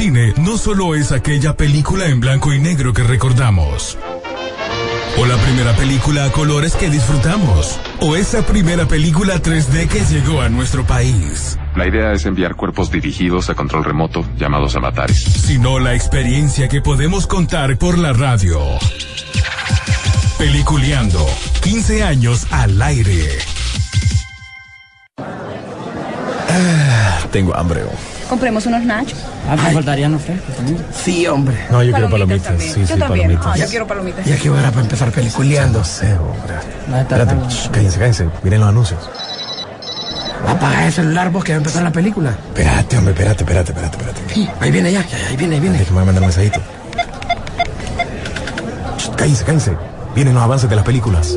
cine no solo es aquella película en blanco y negro que recordamos. O la primera película a colores que disfrutamos. O esa primera película 3D que llegó a nuestro país. La idea es enviar cuerpos dirigidos a control remoto llamados avatares. Sino la experiencia que podemos contar por la radio. Peliculeando. 15 años al aire. Ah, tengo hambre. oh. Compremos unos nachos. Ah, me faltarían los frescos también. Sí, hombre. No, yo quiero palomitas. también. Sí, yo sí, también. palomitas. Ah, yo quiero palomitas. Ya que hora para empezar peliculeando. sé, hombre. Espérate, shh, cállense, cállense. Miren los anuncios. Apaga el celular vos que va a empezar la película. Espérate, hombre, espérate, espérate, espérate, espérate. Sí, ahí viene ya, ahí viene, ahí viene. Déjame mandar un mensajito. Shh, Cállense, cállense. Vienen los avances de las películas.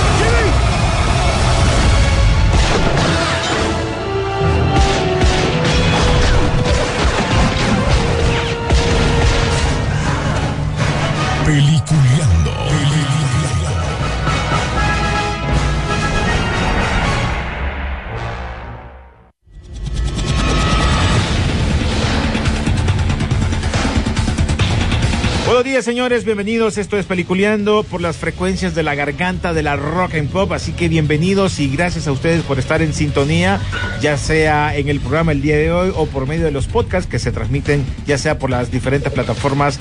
Buenos días, señores, bienvenidos. Esto es Peliculeando por las frecuencias de la garganta de la rock and pop. Así que bienvenidos y gracias a ustedes por estar en sintonía, ya sea en el programa el día de hoy o por medio de los podcasts que se transmiten, ya sea por las diferentes plataformas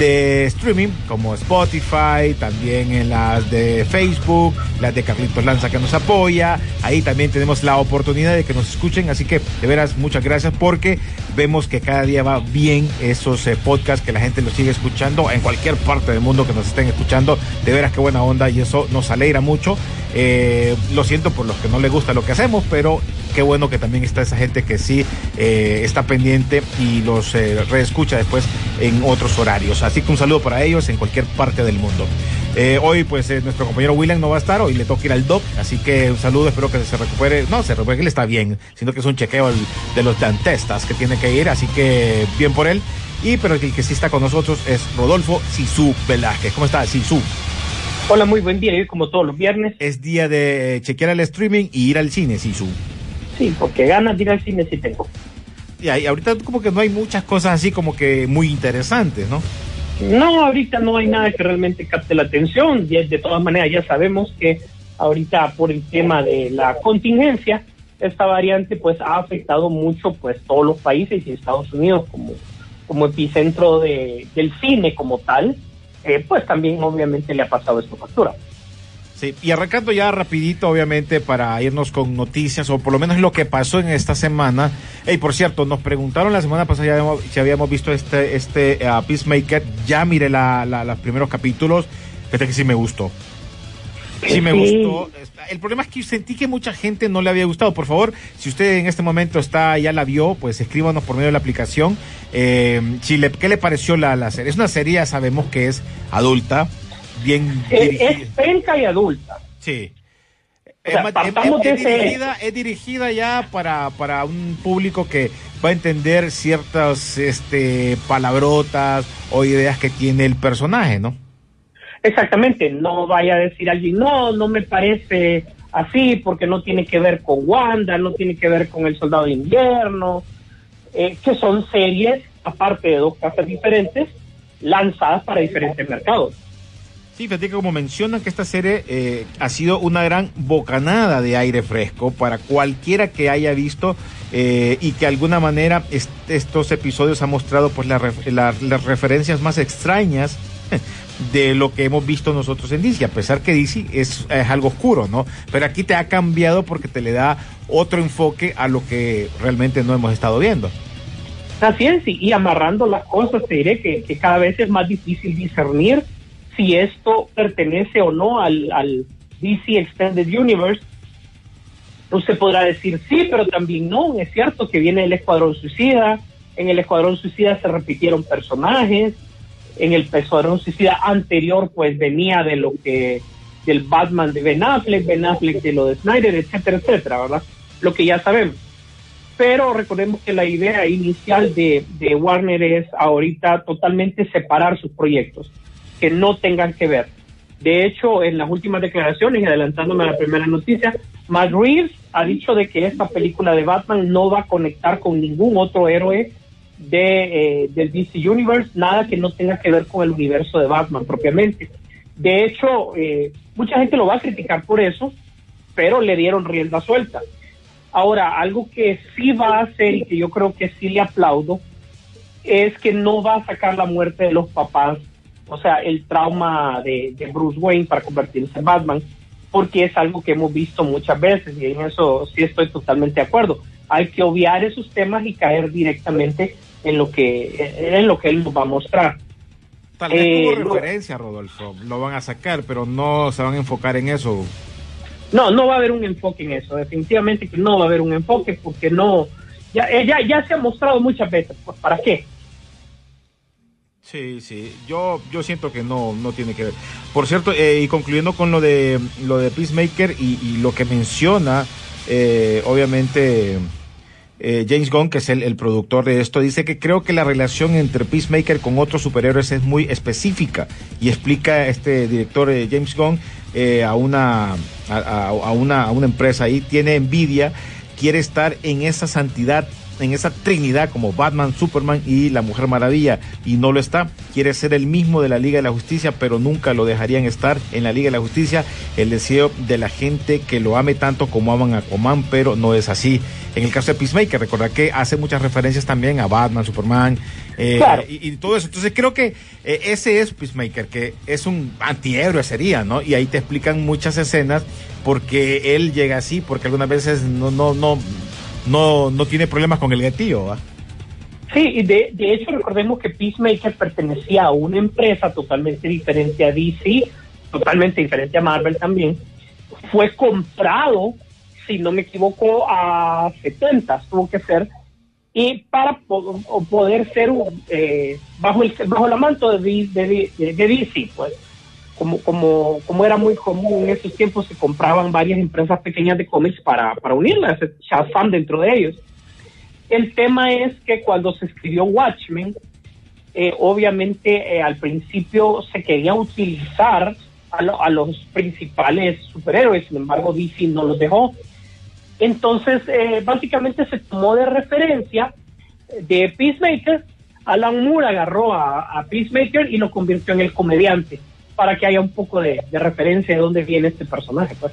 de streaming como Spotify, también en las de Facebook, las de Carlitos Lanza que nos apoya. Ahí también tenemos la oportunidad de que nos escuchen. Así que de veras, muchas gracias porque vemos que cada día va bien esos eh, podcasts, que la gente los sigue escuchando en cualquier parte del mundo que nos estén escuchando. De veras, qué buena onda y eso nos alegra mucho. Eh, lo siento por los que no les gusta lo que hacemos, pero qué bueno que también está esa gente que sí eh, está pendiente y los eh, reescucha después en otros horarios. Así que un saludo para ellos en cualquier parte del mundo. Hoy, pues, nuestro compañero William no va a estar, hoy le toca ir al doc, así que un saludo, espero que se recupere. No, se recupere, que él está bien, sino que es un chequeo de los dentestas que tiene que ir, así que bien por él. Y, pero el que sí está con nosotros es Rodolfo Sisu Velázquez. ¿Cómo está, Sisu? Hola, muy buen día. Como todos los viernes, Es día de eh, chequear el streaming y ir al cine, Sisu. sí, porque ganas de ir al cine sí tengo. Y ahí, ahorita como que no hay muchas cosas así como que muy interesantes, ¿no? No, ahorita no hay nada que realmente capte la atención. De, de todas maneras, ya sabemos que ahorita por el tema de la contingencia, esta variante pues ha afectado mucho pues todos los países y Estados Unidos como, como epicentro de, del cine como tal, eh, pues también obviamente le ha pasado esta factura. Sí, y arrancando ya rapidito, obviamente, para irnos con noticias, o por lo menos lo que pasó en esta semana. Y por cierto, nos preguntaron la semana pasada si habíamos visto este, este uh, Peacemaker. Ya miré la, la- los primeros capítulos. Fíjate que sí me gustó. Sí me Sí. gustó. El problema es que sentí que mucha gente no le había gustado. Por favor, si usted en este momento está ya la vio, pues escríbanos por medio de la aplicación. Eh, ¿Qué le pareció la, la serie? Es una serie, ya sabemos que es adulta, bien dirigida. es penca y adulta. Sí. O sea, Es es- es dirigida, es dirigida ya para, para un público que va a entender ciertas este, palabrotas o ideas que tiene el personaje, ¿no? Exactamente, no vaya a decir alguien, no, no me parece así porque no tiene que ver con Wanda, no tiene que ver con El Soldado de Invierno, eh, que son series, aparte de dos casas diferentes, lanzadas para diferentes mercados. Sí, fíjate como mencionan que esta serie eh, ha sido una gran bocanada de aire fresco para cualquiera que haya visto eh, y que de alguna manera est- estos episodios han mostrado pues la ref- la- las referencias más extrañas de lo que hemos visto nosotros en DC, a pesar que DC es, es algo oscuro, ¿no? Pero aquí te ha cambiado porque te le da otro enfoque a lo que realmente no hemos estado viendo. Así es, y, y amarrando las cosas, te diré que, cada vez es más difícil discernir si esto pertenece o no al, al DC Extended Universe. Usted podrá decir sí, pero también no. Es cierto que viene el Escuadrón Suicida. En el Escuadrón Suicida se repitieron personajes. En el Escuadrón Suicida anterior, pues venía de lo que del Batman de Ben Affleck, Ben Affleck de lo de Snyder, etcétera, etcétera, ¿verdad? Lo que ya sabemos. pero recordemos que la idea inicial de, Warner es ahorita totalmente separar sus proyectos, que no tengan que ver. De hecho, en las últimas declaraciones, y adelantándome a la primera noticia, Matt Reeves ha dicho de que esta película de Batman no va a conectar con ningún otro héroe de, eh, del DC Universe, nada que no tenga que ver con el universo de Batman propiamente. De hecho, eh, mucha gente lo va a criticar por eso, pero le dieron rienda suelta. Ahora, algo que sí va a hacer y que yo creo que sí le aplaudo es que no va a sacar la muerte de los papás, o sea, el trauma de, de Bruce Wayne para convertirse en Batman, porque es algo que hemos visto muchas veces y en eso sí estoy totalmente de acuerdo. Hay que obviar esos temas y caer directamente en lo que en lo que él nos va a mostrar. Tal vez Eh, tuvo no- referencia, Rodolfo. Lo van a sacar, pero no se van a enfocar en eso. No, no va a haber un enfoque en eso, definitivamente que no va a haber un enfoque porque no, ya, eh, ya, ya se ha mostrado muchas veces, pues ¿para qué? Sí, sí. Yo, yo siento que no, no tiene que ver. Por cierto, eh, y concluyendo con lo de lo de Peacemaker y, y lo que menciona, eh, obviamente eh, James Gunn, que es el, el productor de esto, dice que creo que la relación entre Peacemaker con otros superhéroes es muy específica y explica este director eh, James Gunn eh, a una a, a- una a una empresa ahí tiene envidia, quiere estar en esa santidad en esa trinidad como Batman, Superman y la Mujer Maravilla y no lo está. Quiere ser el mismo de la Liga de la Justicia, pero nunca lo dejarían estar en la Liga de la Justicia. El deseo de la gente que lo ame tanto como aman a Aquaman, pero no es así. En el caso de Peacemaker, recordar que hace muchas referencias también a Batman, Superman eh, Claro. y, y todo eso. Entonces creo que eh, ese es Peacemaker, que es un antihéroe sería, ¿no? Y ahí te explican muchas escenas porque él llega así, porque algunas veces no, no, no, no, no tiene problemas con el gatillo, ¿va? Sí, y de, de hecho recordemos que Peacemaker pertenecía a una empresa totalmente diferente a DC, totalmente diferente a Marvel también. Fue comprado, si no me equivoco, a 70 tuvo que ser, y para po- poder ser eh, bajo el bajo la manto de, de, de- de DC, pues como, como, como era muy común en esos tiempos, se compraban varias empresas pequeñas de cómics para, para unirlas, Shazam dentro de ellos. El tema es que cuando se escribió Watchmen, eh, obviamente eh, al principio se quería utilizar a, lo- a los principales superhéroes, sin embargo DC no los dejó. Entonces, eh, básicamente se tomó de referencia de Peacemaker, Alan Moore agarró a, a Peacemaker y lo convirtió en el comediante, para que haya un poco de, referencia de dónde viene este personaje. Pues.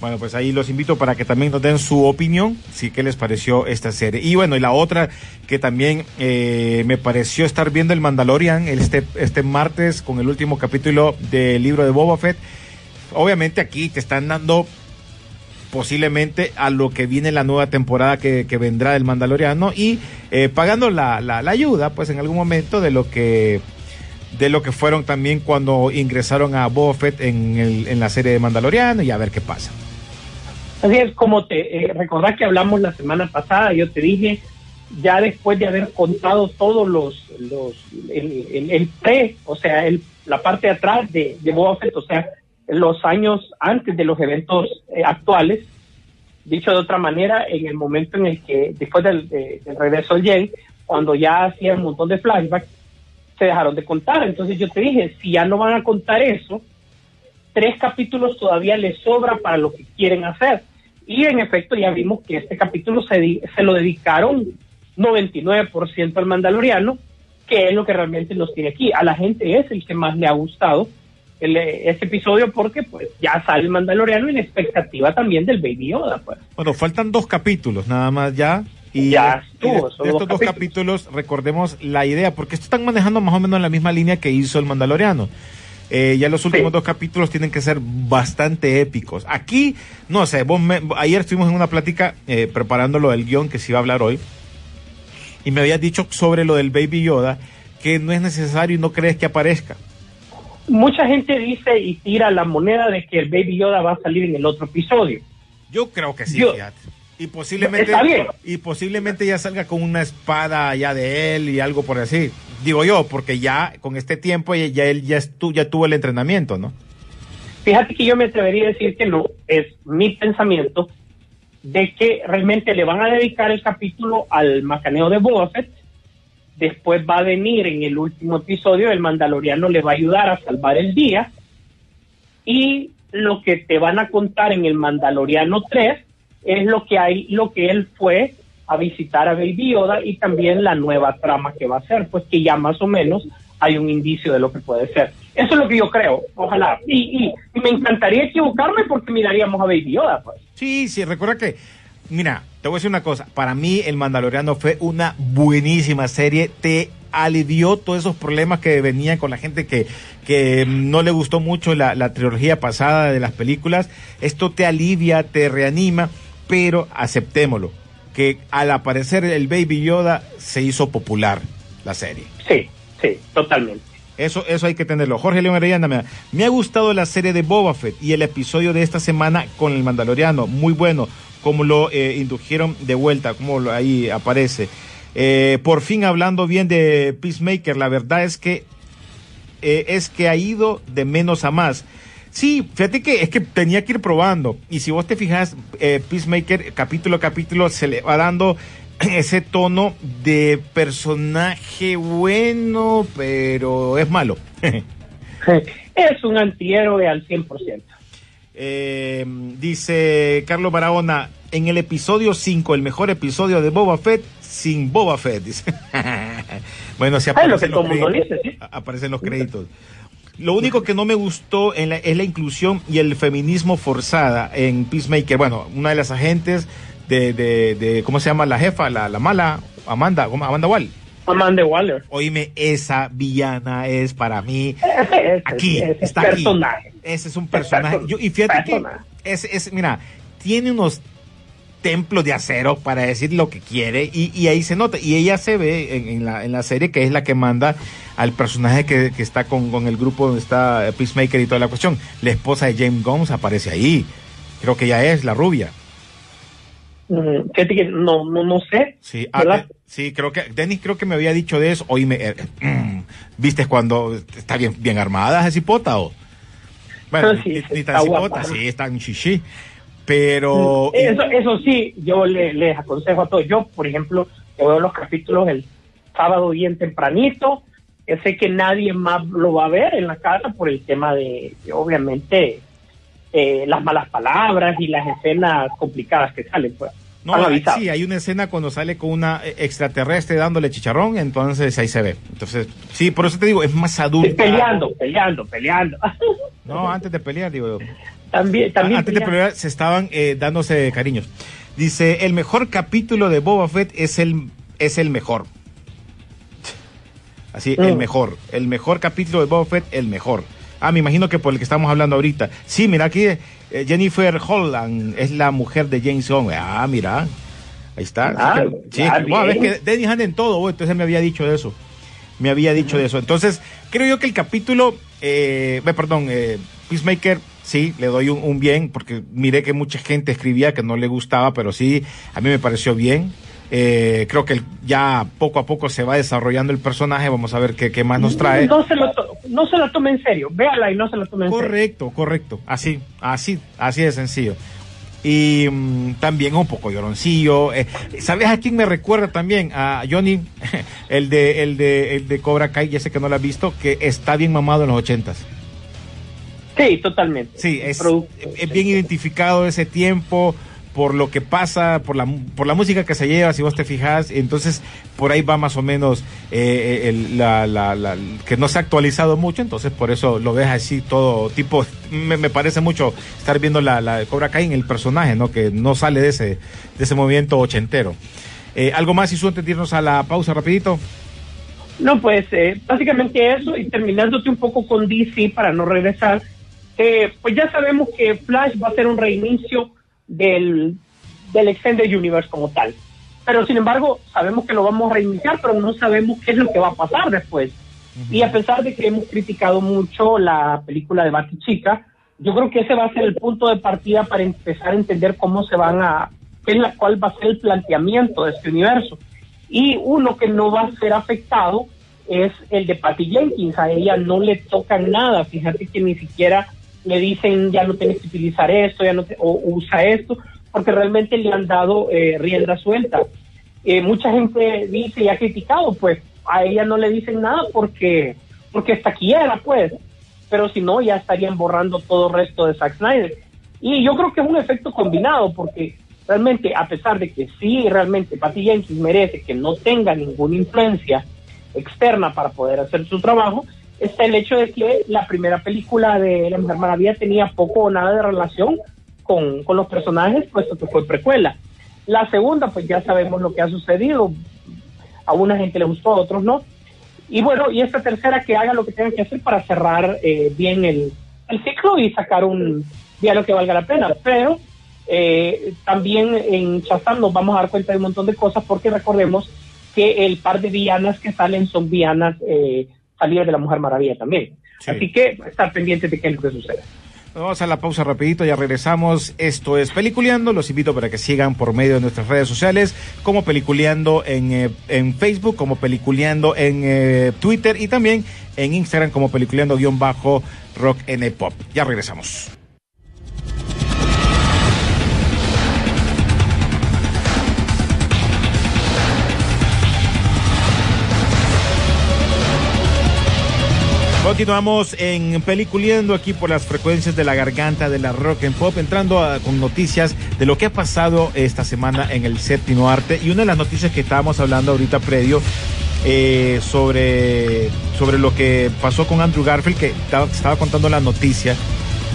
Bueno, pues ahí los invito para que también nos den su opinión, sí qué les pareció esta serie. Y bueno, y la otra que también eh, me pareció estar viendo el Mandalorian este, este martes con el último capítulo del libro de Boba Fett. Obviamente aquí te están dando posiblemente a lo que viene la nueva temporada que, vendrá del Mandaloriano y eh, pagando la, la ayuda, pues en algún momento de lo que de lo que fueron también cuando ingresaron a Boba Fett en, el, en la serie de Mandaloriano y a ver qué pasa. Así es como te eh, recordás que hablamos la semana pasada, yo te dije, ya después de haber contado todos los, los el, pre, o sea, el, la parte de atrás de, de Boba Fett, o sea, los años antes de los eventos eh, actuales, dicho de otra manera, en el momento en el que, después del, de- del regreso al Jay, cuando ya hacían un montón de flashbacks, se dejaron de contar. Entonces yo te dije, si ya no van a contar eso, tres capítulos todavía les sobra para lo que quieren hacer. Y en efecto ya vimos que este capítulo se, se lo dedicaron 99% al mandaloriano, que es lo que realmente nos tiene aquí. A la gente es el que más le ha gustado el, eh, este episodio porque pues ya sale el mandaloriano la expectativa también del Baby Yoda. Pues. Bueno, faltan dos capítulos nada más ya. Y Ya y de- estos dos capítulos. recordemos la idea, porque esto están manejando más o menos en la misma línea que hizo el Mandaloriano. Eh, ya los últimos Sí. dos capítulos tienen que ser bastante épicos. Aquí, no sé, vos me- ayer estuvimos en una plática eh, preparando lo del guion que se iba a hablar hoy. Y me habías dicho sobre lo del Baby Yoda que no es necesario y no crees que aparezca. Mucha gente dice y tira la moneda de que el Baby Yoda va a salir en el otro episodio. Yo creo que sí, Yo- fíjate. Y posiblemente, y posiblemente ya salga con una espada ya de él y algo por así. Digo yo, porque ya con este tiempo ya, ya él ya, estu- ya tuvo el entrenamiento, ¿no? Fíjate que yo me atrevería a decir que no, es mi pensamiento, de que realmente le van a dedicar el capítulo al macaneo de Boba Fett. Después va a venir en el último episodio, el Mandaloriano le va a ayudar a salvar el día. Y lo que te van a contar en el Mandaloriano 3 es lo que hay, lo que él fue a visitar a Baby Yoda y también la nueva trama que va a ser, pues que ya más o menos hay un indicio de lo que puede ser. Eso es lo que yo creo, ojalá. Y, y, y me encantaría equivocarme porque miraríamos a Baby Yoda, pues. Sí, sí, recuerda que, mira, te voy a decir una cosa, para mí el Mandaloriano fue una buenísima serie, te alivió todos esos problemas que venían con la gente que, que no le gustó mucho la, la trilogía pasada de las películas, esto te alivia, te reanima, pero aceptémoslo, que al aparecer el Baby Yoda se hizo popular la serie. Sí, sí, totalmente. Eso, eso hay que tenerlo. Jorge León Arellana, me, me ha gustado la serie de Boba Fett y el episodio de esta semana con el Mandaloriano. Muy bueno, como lo eh, indujeron de vuelta, como lo, ahí aparece. Eh, por fin hablando bien de Peacemaker, la verdad es que eh, es que ha ido de menos a más. Sí, fíjate que es que tenía que ir probando. Y si vos te fijas, eh, Peacemaker, capítulo a capítulo, se le va dando ese tono de personaje bueno, pero es malo. es un antihéroe al 100%. Eh, dice Carlos Barahona, en el episodio 5, el mejor episodio de Boba Fett, sin Boba Fett, dice. bueno, si Ah, lo los créditos, dice, sí. aparecen los créditos. Lo único que no me gustó en la- es la inclusión y el feminismo forzada en Peacemaker. Bueno, una de las agentes de, de, de ¿cómo se llama? La jefa, la, la mala, Amanda. Amanda Wall. Amanda Waller. Oíme, esa villana es para mí Ese- aquí, ese está aquí. personaje. Ese es un personaje. Yo- y fíjate que es, es, mira, tiene unos templos de acero para decir lo que quiere y, y ahí se nota. Y ella se ve en, en la, en la serie que es la que manda al personaje que, que está con, con el grupo donde está Peacemaker y toda la cuestión. La esposa de James Gomes aparece ahí. Creo que ella es la rubia. Mm, Fíjate que no, no, no sé. Sí, ah, eh, sí, creo que Dennis creo que me había dicho de eso. Oíme, eh, mm, ¿viste cuando está bien, bien armada esa cipota o? Bueno, sí, ni, ni tan sí, está en chichi. Pero Eso, eso sí, yo le- les aconsejo a todos. Yo, por ejemplo, yo veo los capítulos el sábado bien tempranito. Yo sé que nadie más lo va a ver en la casa por el tema de, obviamente, eh, las malas palabras y las escenas complicadas que salen. Pues. no, sí, hay una escena cuando sale con una eh, extraterrestre dándole chicharrón, entonces ahí se ve. Entonces, sí, por eso te digo, es más adulta. peleando, peleando, peleando. No, antes de pelear, digo yo. También, también Antes de pelear se estaban eh, dándose cariños. Dice, el mejor capítulo de Boba Fett es el, es el mejor. Así, el Mm. mejor. El mejor capítulo de Boba Fett, el mejor. Ah, me imagino que por el que estamos hablando ahorita. Sí, mira aquí, eh, Jennifer Holland es la mujer de James Bond. Ah, mira. Ahí está. Ah, sí, ah, bien. que Dennis anda en todo, güey, entonces me había dicho de eso. Me había dicho de eso. Entonces, creo yo que el capítulo, eh, eh, perdón, eh, Peacemaker, sí, le doy un, un bien, porque miré que mucha gente escribía que no le gustaba, pero sí, a mí me pareció bien. Eh, creo que ya poco a poco se va desarrollando el personaje. Vamos a ver qué, qué más nos trae. No se, lo to- no se lo tome en serio. Véala y no se lo tome en serio. Correcto, correcto. Así, así, así de sencillo. Y mm, también un poco lloroncillo. Eh, ¿Sabes a quién me recuerda también? A Johnny, el de, el de, el de Cobra Kai, ya sé que no lo has visto, que está bien mamado en los ochentas. Sí, totalmente. Sí, es, Producto, es bien identificado ese tiempo por lo que pasa, por la, por la música que se lleva, si vos te fijas, entonces por ahí va más o menos eh, el- la, la- la- que no se ha actualizado mucho, entonces por eso lo ves así todo tipo, me, me parece mucho estar viendo la, la Cobra Kai en el personaje, ¿no? Que no sale de ese, de ese movimiento ochentero. Eh, ¿Algo más, Isu, antes de irnos a la pausa rapidito? No, pues eh, básicamente eso y terminándote un poco con DC para no regresar, eh, pues ya sabemos que Flash va a ser un reinicio del, del Extended Universe como tal. Pero sin embargo, sabemos que lo vamos a reiniciar, pero no sabemos qué es lo que va a pasar después. Y a pesar de que hemos criticado mucho la película de Batichica, yo creo que ese va a ser el punto de partida para empezar a entender cómo se van a, qué es la, cuál va a ser el planteamiento de este universo. Y uno que no va a ser afectado es el de Patty Jenkins. A ella no le tocan nada. Fíjate que ni siquiera le dicen ya no tienes que utilizar esto, ya no te- o usa esto, porque realmente le han dado eh, rienda suelta. Eh, mucha gente dice y ha criticado, pues a ella no le dicen nada porque, porque está quiera, pues, pero si no, ya estarían borrando todo el resto de Zack Snyder. Y yo creo que es un efecto combinado, porque realmente, a pesar de que sí, realmente Patty Jenkins merece que no tenga ninguna influencia externa para poder hacer su trabajo, está el hecho de que la primera película de La Mujer Maravilla tenía poco o nada de relación con, con los personajes, puesto que fue precuela. La segunda, pues ya sabemos lo que ha sucedido. A una gente le gustó, a otros no. Y bueno, y esta tercera que haga lo que tengan que hacer para cerrar eh, bien el, el ciclo y sacar un diálogo que valga la pena. Pero eh, también en Shazam nos vamos a dar cuenta de un montón de cosas porque recordemos que el par de villanas que salen son villanas eh, salidas de la Mujer Maravilla también. Sí. Así que estar pendientes de qué es lo que sucede. Vamos a la pausa rapidito, ya regresamos. Esto es Peliculeando. Los invito para que sigan por medio de nuestras redes sociales, como Peliculeando en, eh, en Facebook, como Peliculeando en eh, Twitter y también en Instagram como Peliculeando-Rock N Pop. Ya regresamos. Continuamos en Peliculeando aquí por las frecuencias de la garganta de la rock and pop, entrando con noticias de lo que ha pasado esta semana en el séptimo arte. Y una de las noticias que estábamos hablando ahorita predio eh, sobre, sobre lo que pasó con Andrew Garfield, que estaba, contando la noticia,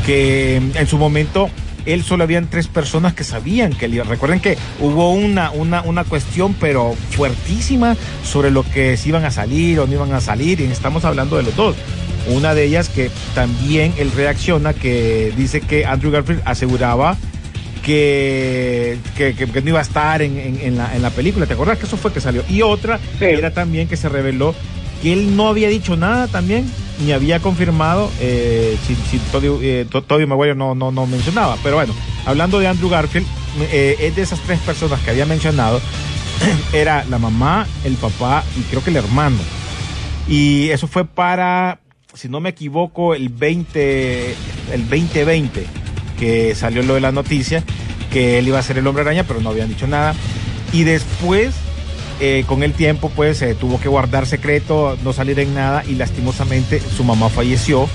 que en su momento él solo habían tres personas que sabían que iba. Recuerden que hubo una, una, una cuestión, pero fuertísima, sobre lo que si iban a salir o no iban a salir, y estamos hablando de los dos. Una de ellas que también él reacciona, que dice que Andrew Garfield aseguraba que, que, no iba a estar en, en- en la, en la película. ¿Te acuerdas que eso fue que salió? Y otra Sí. era también que se reveló que él no había dicho nada también, ni había confirmado eh, si, si Tobey, eh, Tobey Maguire no, no, no mencionaba. Pero bueno, hablando de Andrew Garfield, eh, es de esas tres personas que había mencionado, era la mamá, el papá y creo que el hermano. Y eso fue para, si no me equivoco, el 20, el 2020, que salió lo de la noticia, que él iba a ser el hombre araña, pero no habían dicho nada. Y después, eh, con el tiempo, pues se tuvo que guardar secreto, no salir en nada, y lastimosamente su mamá falleció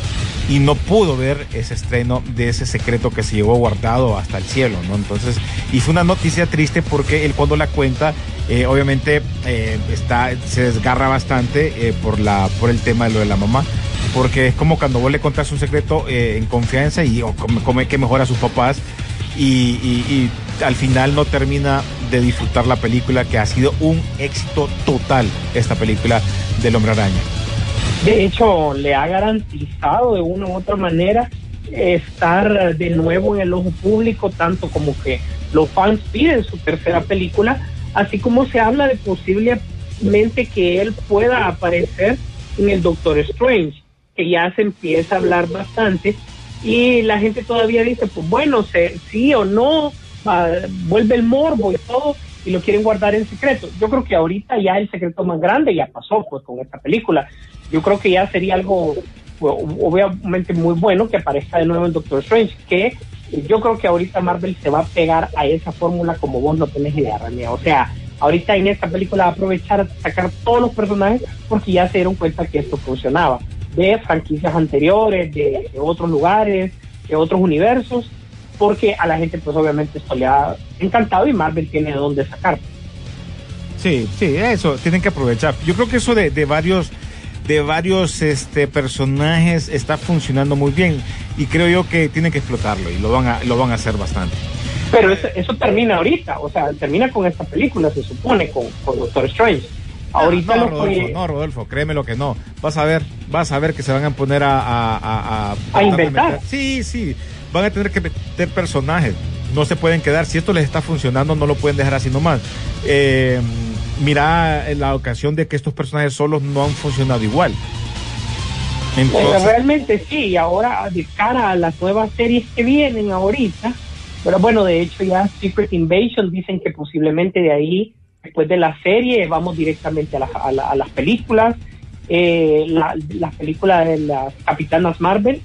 y no pudo ver ese estreno de ese secreto que se llevó guardado hasta el cielo, ¿no? Entonces, y fue una noticia triste porque él cuando la cuenta, eh, obviamente eh, está, se desgarra bastante eh, por la, por el tema de lo de la mamá, porque es como cuando vos le contás un secreto eh, en confianza y o come, que mejor a sus papás y- y al final no termina de disfrutar la película que ha sido un éxito total esta película del Hombre Araña. De hecho, le ha garantizado de una u otra manera estar de nuevo en el ojo público, tanto como que los fans piden su tercera película, así como se habla de posiblemente que él pueda aparecer en el Doctor Strange, que ya se empieza a hablar bastante y la gente todavía dice, pues bueno, se, sí o no, va, vuelve el morbo y todo, y lo quieren guardar en secreto. Yo creo que ahorita ya el secreto más grande ya pasó pues con esta película. Yo creo que ya sería algo obviamente muy bueno que aparezca de nuevo el Doctor Strange, que yo creo que ahorita Marvel se va a pegar a esa fórmula como vos no tenés idea, Rania. O sea, ahorita en esta película va a aprovechar a sacar todos los personajes porque ya se dieron cuenta que esto funcionaba de franquicias anteriores, de, de otros lugares, de otros universos, porque a la gente pues obviamente esto le ha encantado y Marvel tiene de dónde sacar. Sí, sí, eso, tienen que aprovechar. Yo creo que eso de, de varios de varios este personajes está funcionando muy bien y creo yo que tienen que explotarlo y lo van a lo van a hacer bastante. Pero eso, eso termina ahorita, o sea, termina con esta película, se supone, con, con Doctor Strange. Ahorita no, lo Rodolfo, no, Rodolfo, créeme lo que no. Vas a ver, vas a ver que se van a poner a a, a, A inventar. Sí, sí, van a tener que meter personajes. No se pueden quedar. Si esto les está funcionando, no lo pueden dejar así nomás. Eh, mira la ocasión de que estos personajes solos no han funcionado igual. Eh, Entonces, realmente sí, y ahora de cara a las nuevas series que vienen ahorita, pero bueno, de hecho ya Secret Invasion dicen que posiblemente de ahí, después de la serie, vamos directamente a, la- a la- a las películas. Eh, la, la película de las Capitanas Marvel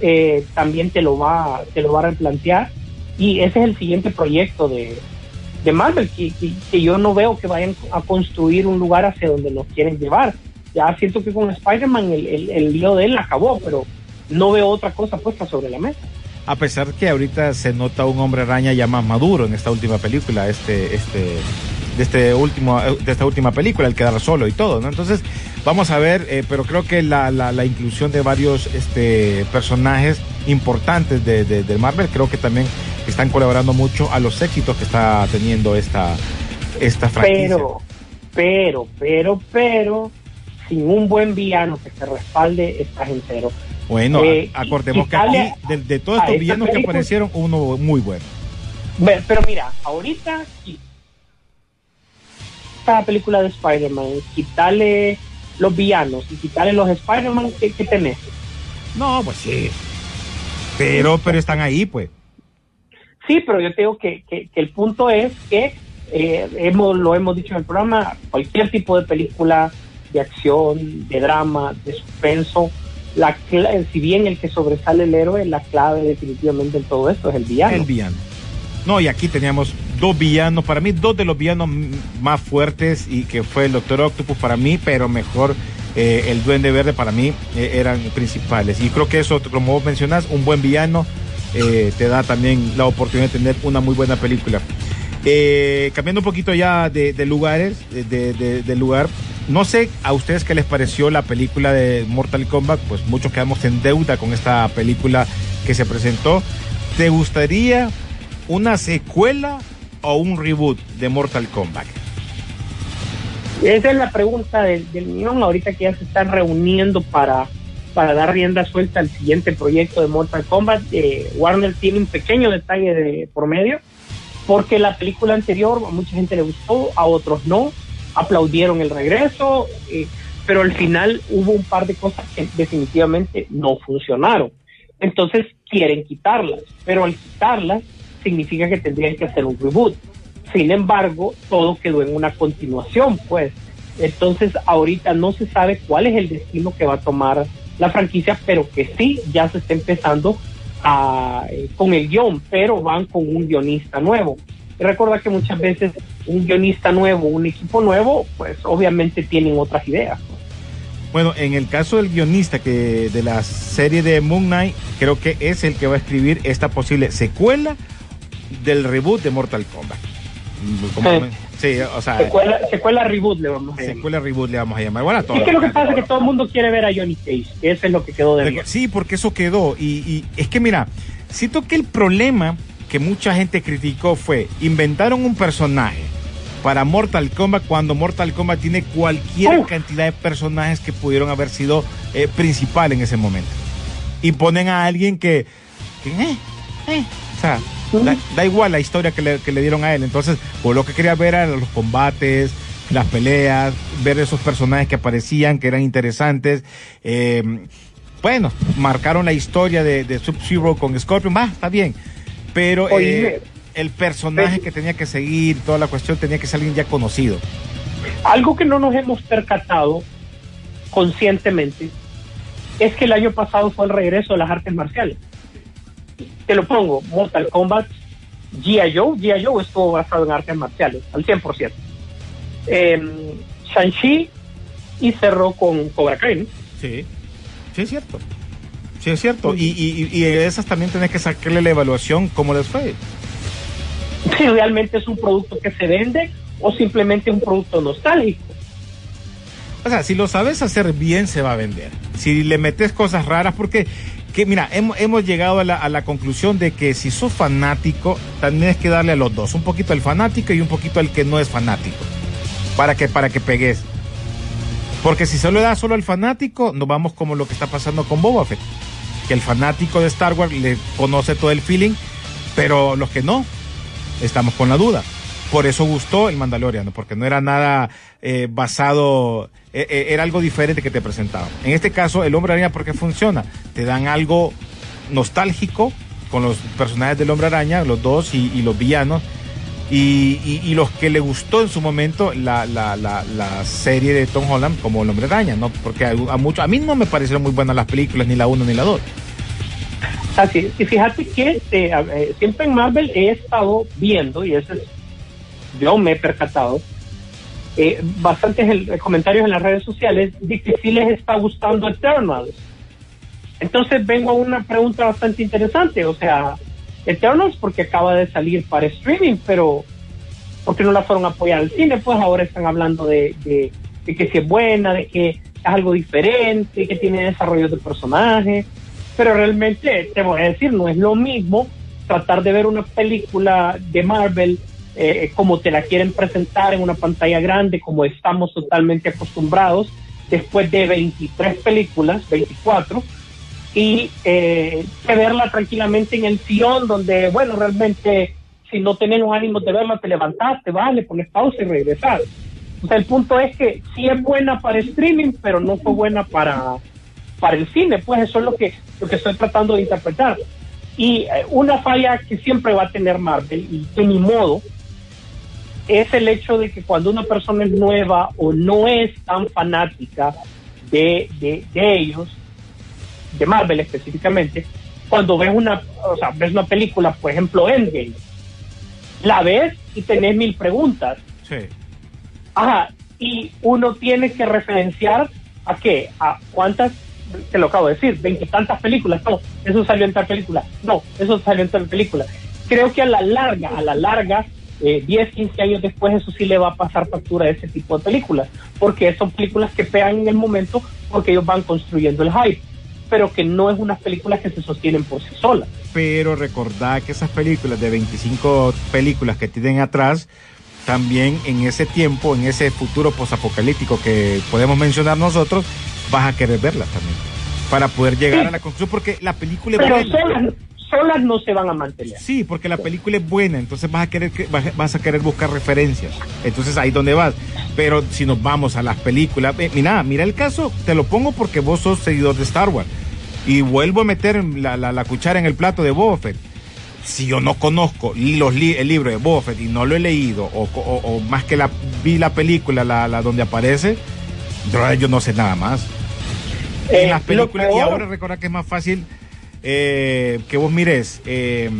eh, también te lo va te lo va a replantear. Y ese es el siguiente proyecto de, de Marvel, que, que- que yo no veo que vayan a construir un lugar hacia donde nos quieren llevar. Ya siento que con Spider-Man el, el, el lío de él acabó, pero no veo otra cosa puesta sobre la mesa. A pesar que ahorita se nota un hombre araña ya más maduro en esta última película, este, este, de este último, de esta última película, el quedar solo y todo, ¿no? Entonces, vamos a ver, eh, pero creo que la, la, la inclusión de varios este, personajes importantes de, de, de Marvel, creo que también están colaborando mucho a los éxitos que está teniendo esta, esta franquicia. Pero, pero, pero, pero, sin un buen villano que te respalde, estás entero. bueno, eh, acordemos que aquí, de, de todos estos villanos que aparecieron, uno muy bueno. Pero mira, ahorita esta película de Spider-Man, quitarle los villanos y quitarle los Spider-Man que, que tenés. No, pues sí. Pero, pero están ahí, pues. Sí, pero yo te digo que, que- que el punto es que eh, hemos, lo hemos dicho en el programa, cualquier tipo de película de acción, de drama, de suspenso, la si bien el que sobresale el héroe, la clave definitivamente en todo esto es el villano. El villano. No, y aquí teníamos dos villanos, para mí dos de los villanos más fuertes y que fue el Doctor Octopus para mí, pero mejor eh, el Duende Verde para mí eh, eran principales. Y creo que eso, como vos mencionás, un buen villano eh, te da también la oportunidad de tener una muy buena película. Cambiando un poquito ya de, lugares, de lugar, no sé a ustedes qué les pareció la película de Mortal Kombat, pues muchos quedamos en deuda con esta película que se presentó. ¿Te gustaría una secuela o un reboot de Mortal Kombat? Esa es la pregunta del, del millón, ahorita que ya se están reuniendo para, para dar rienda suelta al siguiente proyecto de Mortal Kombat. eh, Warner tiene un pequeño detalle de, por medio, porque la película anterior a mucha gente le gustó, a otros no, aplaudieron el regreso, eh, pero al final hubo un par de cosas que definitivamente no funcionaron. Entonces quieren quitarlas, pero al quitarlas significa que tendrían que hacer un reboot. Sin embargo, todo quedó en una continuación, pues. Entonces, ahorita no se sabe cuál es el destino que va a tomar la franquicia, pero que sí ya se está empezando a, eh, con el guion, pero van con un guionista nuevo. Recuerda que muchas veces un guionista nuevo, un equipo nuevo, pues obviamente tienen otras ideas. Bueno, en el caso del guionista que de la serie de Moon Knight, creo que es el que va a escribir esta posible secuela del reboot de Mortal Kombat. Como Sí. o sea, Secuela, secuela reboot le vamos a llamar. secuela reboot le vamos a llamar. Bueno, a Es todo. que lo que pasa es que todo el mundo quiere ver a Johnny Cage, eso es lo que quedó de. Sí, porque eso quedó. Y, y es que mira, siento que el problema que mucha gente criticó fue inventaron un personaje para Mortal Kombat cuando Mortal Kombat tiene cualquier cantidad de personajes que pudieron haber sido eh, principal en ese momento. Y ponen a alguien que, que, eh, eh, o sea, da, da igual la historia que le, que le dieron a él. Entonces, por lo que quería ver eran los combates, las peleas, ver esos personajes que aparecían, que eran interesantes. Eh, bueno, marcaron la historia de, de Sub-Zero con Scorpion, va, está bien. Pero eh, el personaje que tenía que seguir, toda la cuestión, tenía que ser alguien ya conocido. Algo que no nos hemos percatado conscientemente es que el año pasado fue el regreso de las artes marciales. Te lo pongo, Mortal Kombat, G.I. Joe, G.I. Joe estuvo basado en artes marciales, al 100%. Eh, Shang-Chi y cerró con Cobra Kai, ¿no? Sí, sí es cierto. Sí es cierto. Y, y, y esas también tenés que sacarle la evaluación cómo les fue. Si realmente es un producto que se vende o simplemente un producto nostálgico. O sea, si lo sabes hacer bien, se va a vender. Si le metes cosas raras, porque, que, mira, hemos, llegado a la, conclusión de que si sos fanático, tienes que darle a los dos, un poquito al fanático y un poquito al que no es fanático, para que, para que pegues. Porque si solo das solo al fanático, nos vamos como lo que está pasando con Boba Fett. Que el fanático de Star Wars le conoce todo el feeling, pero los que no, estamos con la duda. Por eso gustó el Mandaloriano, porque no era nada eh, basado, era algo diferente que te presentaban. En este caso, el Hombre Araña, ¿por qué funciona? Te dan algo nostálgico con los personajes del Hombre Araña, los dos y, los villanos, y, los que le gustó en su momento la, la, la, la serie de Tom Holland como el Hombre Araña, ¿no? Porque a, muchos, a mí no me parecieron muy buenas las películas, ni la 1 ni la 2. Así, y fíjate que eh, eh, siempre en Marvel he estado viendo, y eso es, yo me he percatado, eh, bastantes el- comentarios en las redes sociales de que sí les está gustando Eternals. Entonces vengo a una pregunta bastante interesante, o sea, Eternals porque acaba de salir para streaming, pero ¿por qué no la fueron a apoyar al cine? Pues ahora están hablando de, que si es buena, de que es algo diferente, que tiene desarrollo de personajes, pero realmente te voy a decir, no es lo mismo tratar de ver una película de Marvel eh, como te la quieren presentar en una pantalla grande, como estamos totalmente acostumbrados, después de 23 películas, 24, y eh, que verla tranquilamente en el sillón, donde, bueno, realmente, si no tenés los ánimos de verla, te levantás, te vas, le pones pausa y regresas. O sea, el punto es que sí es buena para streaming, pero no fue buena para, para el cine, pues eso es lo que, lo que estoy tratando de interpretar. Y eh, una falla que siempre va a tener Marvel, y que ni modo, es el hecho de que cuando una persona es nueva o no es tan fanática de, de, de ellos, de Marvel específicamente, cuando ves una, o sea, ves una película, por ejemplo, Endgame, la ves y tenés mil preguntas. Sí. Ajá, y uno tiene que referenciar a qué, a cuántas, te lo acabo de decir, veintitantas películas, no, eso salió en tal película, no, eso salió en tal película. Creo que a la larga, a la larga, eh, 10, 15 años después, eso sí le va a pasar factura a ese tipo de películas, porque son películas que pegan en el momento porque ellos van construyendo el hype, pero que no es unas películas que se sostienen por sí solas. Pero recordad que esas películas de 25 películas que tienen atrás, también en ese tiempo, en ese futuro posapocalíptico que podemos mencionar nosotros, vas a querer verlas también. Para poder llegar Sí. a la conclusión, porque la película es Pero buena. solas, solas no se van a mantener. Sí, porque la película es buena, entonces vas a querer que- vas a querer buscar referencias. Entonces ahí donde vas. Pero si nos vamos a las películas, eh, mira, mira el caso, te lo pongo porque vos sos seguidor de Star Wars. Y vuelvo a meter la, la- la cuchara en el plato de Boba Fett. Si yo no conozco los li- el libro de Boba Fett y no lo he leído, o, o- o más que la vi la película la, la donde aparece, yo, yo no sé nada más Eh, en las lo películas y ahora recuerda que es más fácil eh, que vos mires eh,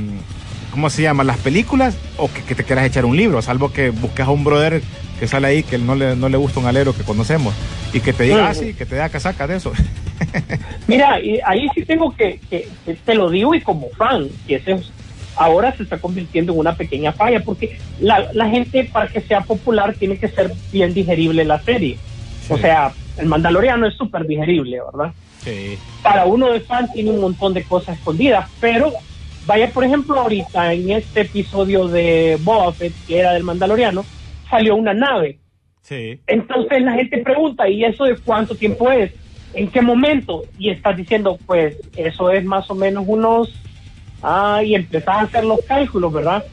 ¿cómo se llama? las películas o que, que te quieras echar un libro salvo que busques a un brother que sale ahí que no le, no le gusta un alero que conocemos y que te diga, ah sí, que te da casaca de eso Mira, y ahí sí tengo que, que- que te lo digo y como fan, que ese es- ahora se está convirtiendo en una pequeña falla, porque la, la gente para que sea popular tiene que ser bien digerible la serie. O sea, el Mandaloriano es súper digerible, ¿verdad? Para uno de fan tiene un montón de cosas escondidas, pero vaya, por ejemplo, ahorita en este episodio de Boba Fett, que era del Mandaloriano, salió una nave. sí, Entonces la gente pregunta, ¿y eso de cuánto tiempo es? ¿En qué momento? Y estás diciendo, pues eso es más o menos unos... Ah, y empezás a hacer los cálculos, ¿verdad?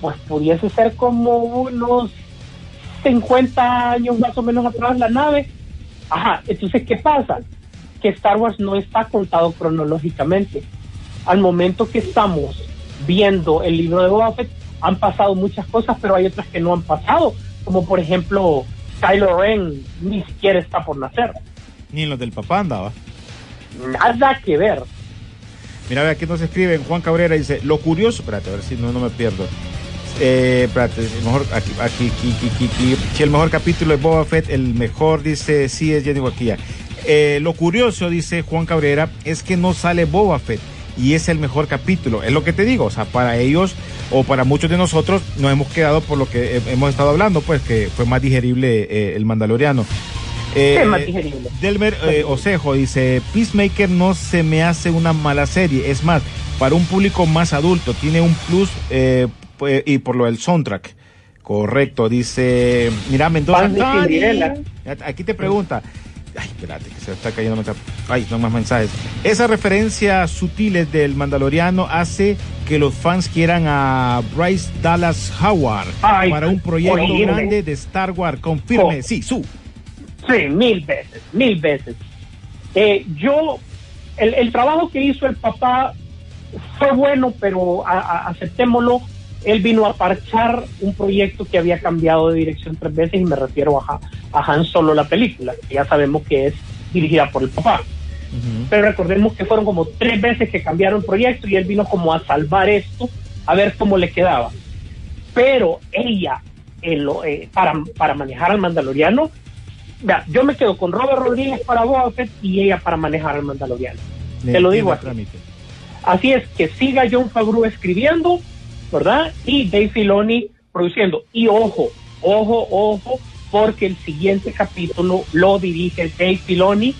Pues pudiese ser como unos 50 años más o menos atrás la nave. Ajá, entonces, ¿qué pasa? Que Star Wars no está contado cronológicamente. Al momento que estamos viendo el libro de Boba Fett, han pasado muchas cosas, pero hay otras que no han pasado, como por ejemplo, Kylo Ren ni siquiera está por nacer. ni en los del papá andaba Nada que ver. Mira, aquí nos escriben, Juan Cabrera dice, lo curioso, espérate, a ver si no, no me pierdo. Eh, espérate, el mejor, aquí, aquí, aquí, aquí, aquí. Si el mejor capítulo de Boba Fett, el mejor, dice, sí, es Jenny Guaquilla. Eh, lo curioso, dice Juan Cabrera, es que no sale Boba Fett y es el mejor capítulo. Es lo que te digo, o sea, para ellos o para muchos de nosotros nos hemos quedado por lo que he- hemos estado hablando, pues que fue más digerible eh, el Mandaloriano. Eh, es más digerible. Delmer eh, Osejo dice, Peacemaker no se me hace una mala serie, es más, para un público más adulto, tiene un plus y por lo del soundtrack. Correcto, dice, mira Mendoza. Aquí te pregunta, ay, espérate, que se está cayendo mensaje. Ay, no más mensajes. Esas referencias sutiles del Mandaloriano hace que los fans quieran a Bryce Dallas Howard Ay, para un proyecto grande de Star Wars. Confirme, Oh. sí, su. Sí, mil veces, mil veces. Eh, yo, el, el trabajo que hizo el papá fue bueno, pero a- a- aceptémoslo, él vino a parchar un proyecto que había cambiado de dirección tres veces y me refiero a, Ha- a Han Solo, la película, que ya sabemos que es dirigida por el papá. pero recordemos que fueron como tres veces que cambiaron el proyecto y él vino como a salvar esto, a ver cómo le quedaba. Pero ella, lo- eh, para, para manejar al mandaloriano, vea, yo me quedo con Robert Rodríguez para Boba Fett y ella para manejar al mandaloriano. Te lo digo así. Trámite. Así es que siga John Favreau escribiendo, ¿verdad? Y Dave Filoni produciendo. Y ojo, ojo, ojo, porque el siguiente capítulo lo dirige Dave Filoni.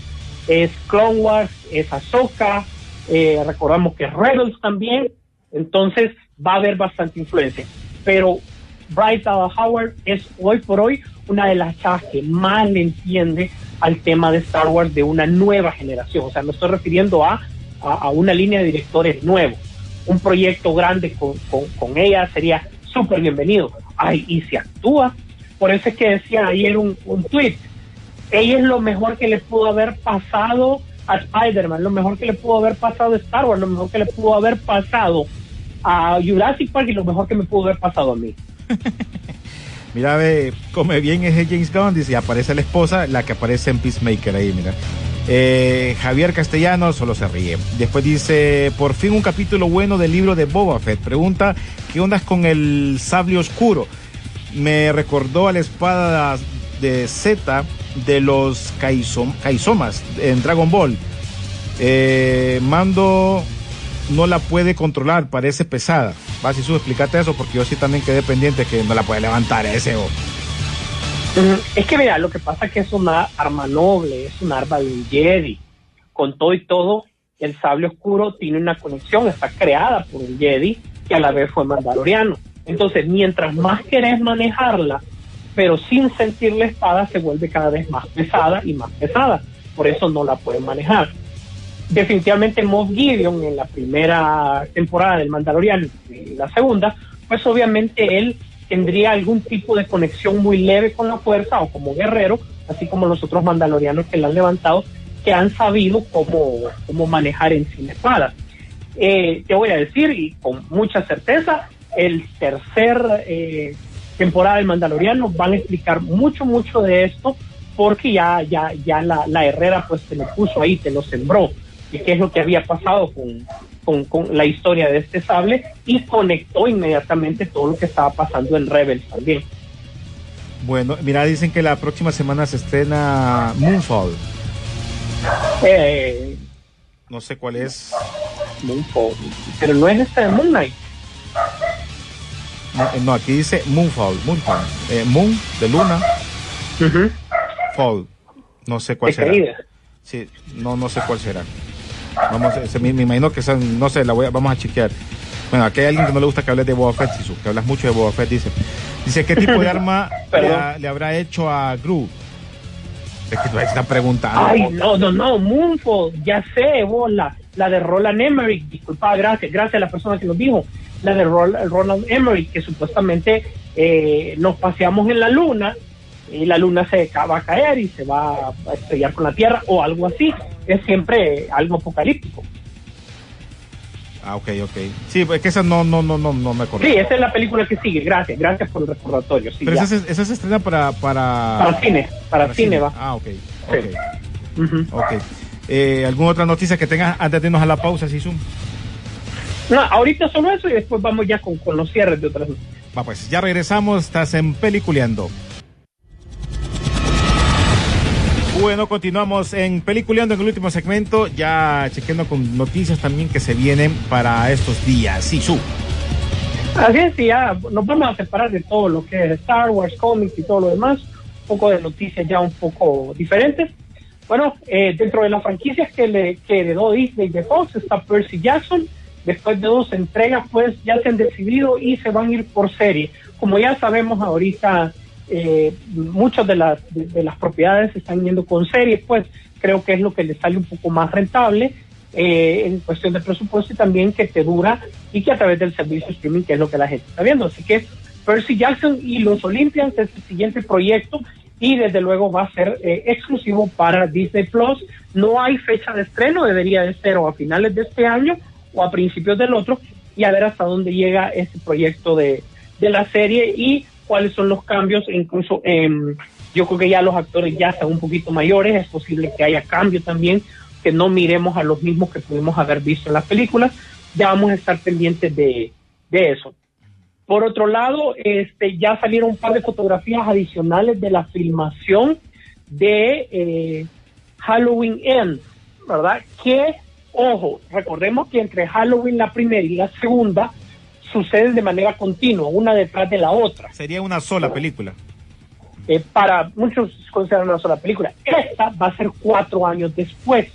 Es Clone Wars, es Ahsoka, eh, recordamos que es Rebels también. Entonces va a haber bastante influencia. Pero Bryce Howard es hoy por hoy una de las chavas que más le entiende al tema de Star Wars de una nueva generación. O sea, me estoy refiriendo a, a una línea de directores nuevos. Un proyecto grande con, ella sería súper bienvenido. Ay, y si actúa. Por eso es que decía ayer un, un tweet. Ella es lo mejor que le pudo haber pasado a Spider-Man, lo mejor que le pudo haber pasado a Star Wars, lo mejor que le pudo haber pasado a Jurassic Park y lo mejor que me pudo haber pasado a mí. Mira, ve, come bien ese James Gunn, dice, y aparece la esposa, la que aparece en Peacemaker ahí, mira. Eh, Javier Castellano solo se ríe. Después dice, por fin un capítulo bueno del libro de Boba Fett. Pregunta, ¿qué ondas con el sable oscuro? Me recordó a la espada de Z de los Kaisomas en Dragon Ball. Eh, Mando no la puede controlar, parece pesada. Vas y explícate eso, porque yo sí también quedé pendiente que no la puede levantar ese. o-. Es que mira, lo que pasa es que es una arma noble, es un arma de un Jedi. Con todo y todo, el sable oscuro tiene una conexión, está creada por un Jedi que a la vez fue mandaloriano. Entonces, mientras más querés manejarla, pero sin sentir la espada, se vuelve cada vez más pesada y más pesada. Por eso no la pueden manejar. Definitivamente Moff Gideon en la primera temporada del Mandaloriano y la segunda, pues obviamente él tendría algún tipo de conexión muy leve con la fuerza o como guerrero, así como los otros mandalorianos que la han levantado, que han sabido cómo, cómo manejar en la espada. Eh, te voy a decir, y con mucha certeza, el tercer eh, temporada del Mandaloriano van a explicar mucho, mucho de esto, porque ya, ya, ya la, la Herrera pues te lo puso ahí, te lo sembró, y qué es lo que había pasado con, con, con la historia de este sable, y conectó inmediatamente todo lo que estaba pasando en Rebels también. Bueno, mira, dicen que la próxima semana se estrena Moonfall. Eh, No sé cuál es. Moonfall, pero no es esta de Moon Knight. No, eh, no, aquí dice Moonfall. Moonfall. Eh, moon, de luna. Fall. No sé cuál será. Sí, no, no sé cuál será. Vamos, a- se- me, me imagino que son, no sé, la voy a- vamos a chequear. Bueno, aquí hay alguien que no le gusta que hables de Boba Fett, Sisu, que hablas mucho de Boba Fett, dice. Dice, ¿qué tipo de arma le, Perdón. ha- le habrá hecho a Gru? Es que te están preguntando. Ay, no, no, no, Moonfall, ya sé, vos, la, la de Roland Emmerich, disculpa, gracias, gracias a la persona que nos dijo, la de Roland Emmerich, que supuestamente eh, nos paseamos en la luna y la luna se va a caer y se va a estrellar con la Tierra o algo así, es siempre algo apocalíptico. Ah, ok, ok. Sí, es que esa no, no, no, no, no me acuerdo. Sí, esa es la película que sigue, gracias, gracias por el recordatorio. Sí, Pero esa, se- esa se estrena para... Para, Para cine, para cine va. Ah, ok. Sí. ok, Ujú. ok. Eh, ¿Alguna otra noticia que tengas antes de irnos a la pausa, Sisu? No, ahorita solo eso y después vamos ya con, con los cierres de otras noticias. Va, pues ya regresamos, estás en Peliculeando. Bueno, continuamos en Peliculeando en el último segmento, ya chequeando con noticias también que se vienen para estos días. Sí, su. Así es, y ya nos vamos a separar de todo lo que es Star Wars, cómics y todo lo demás, un poco de noticias ya un poco diferentes. Bueno, eh, dentro de las franquicias que, le, que heredó Disney de Fox está Percy Jackson. Después de dos entregas, pues ya se han decidido y se van a ir por serie. Como ya sabemos ahorita, eh, muchas de las, de, de las propiedades están yendo con series, pues creo que es lo que les sale un poco más rentable eh, en cuestión de presupuesto y también que te dura y que a través del servicio streaming, que es lo que la gente está viendo. Así que Percy Jackson y los Olympians es el siguiente proyecto y desde luego va a ser eh, exclusivo para Disney Plus. No hay fecha de estreno, debería de ser o a finales de este año o a principios del otro y a ver hasta dónde llega este proyecto de, de la serie y cuáles son los cambios, incluso em, yo creo que ya los actores ya están un poquito mayores, es posible que haya cambio también que no miremos a los mismos que pudimos haber visto en las películas. Ya vamos a estar pendientes de, de eso. Por otro lado, este, ya salieron un par de fotografías adicionales de la filmación de eh, Halloween End, ¿verdad? Que, ojo, recordemos que entre Halloween la primera y la segunda suceden de manera continua, una detrás de la otra. Sería una sola película. Eh, para muchos consideran una sola película. Esta va a ser cuatro años después.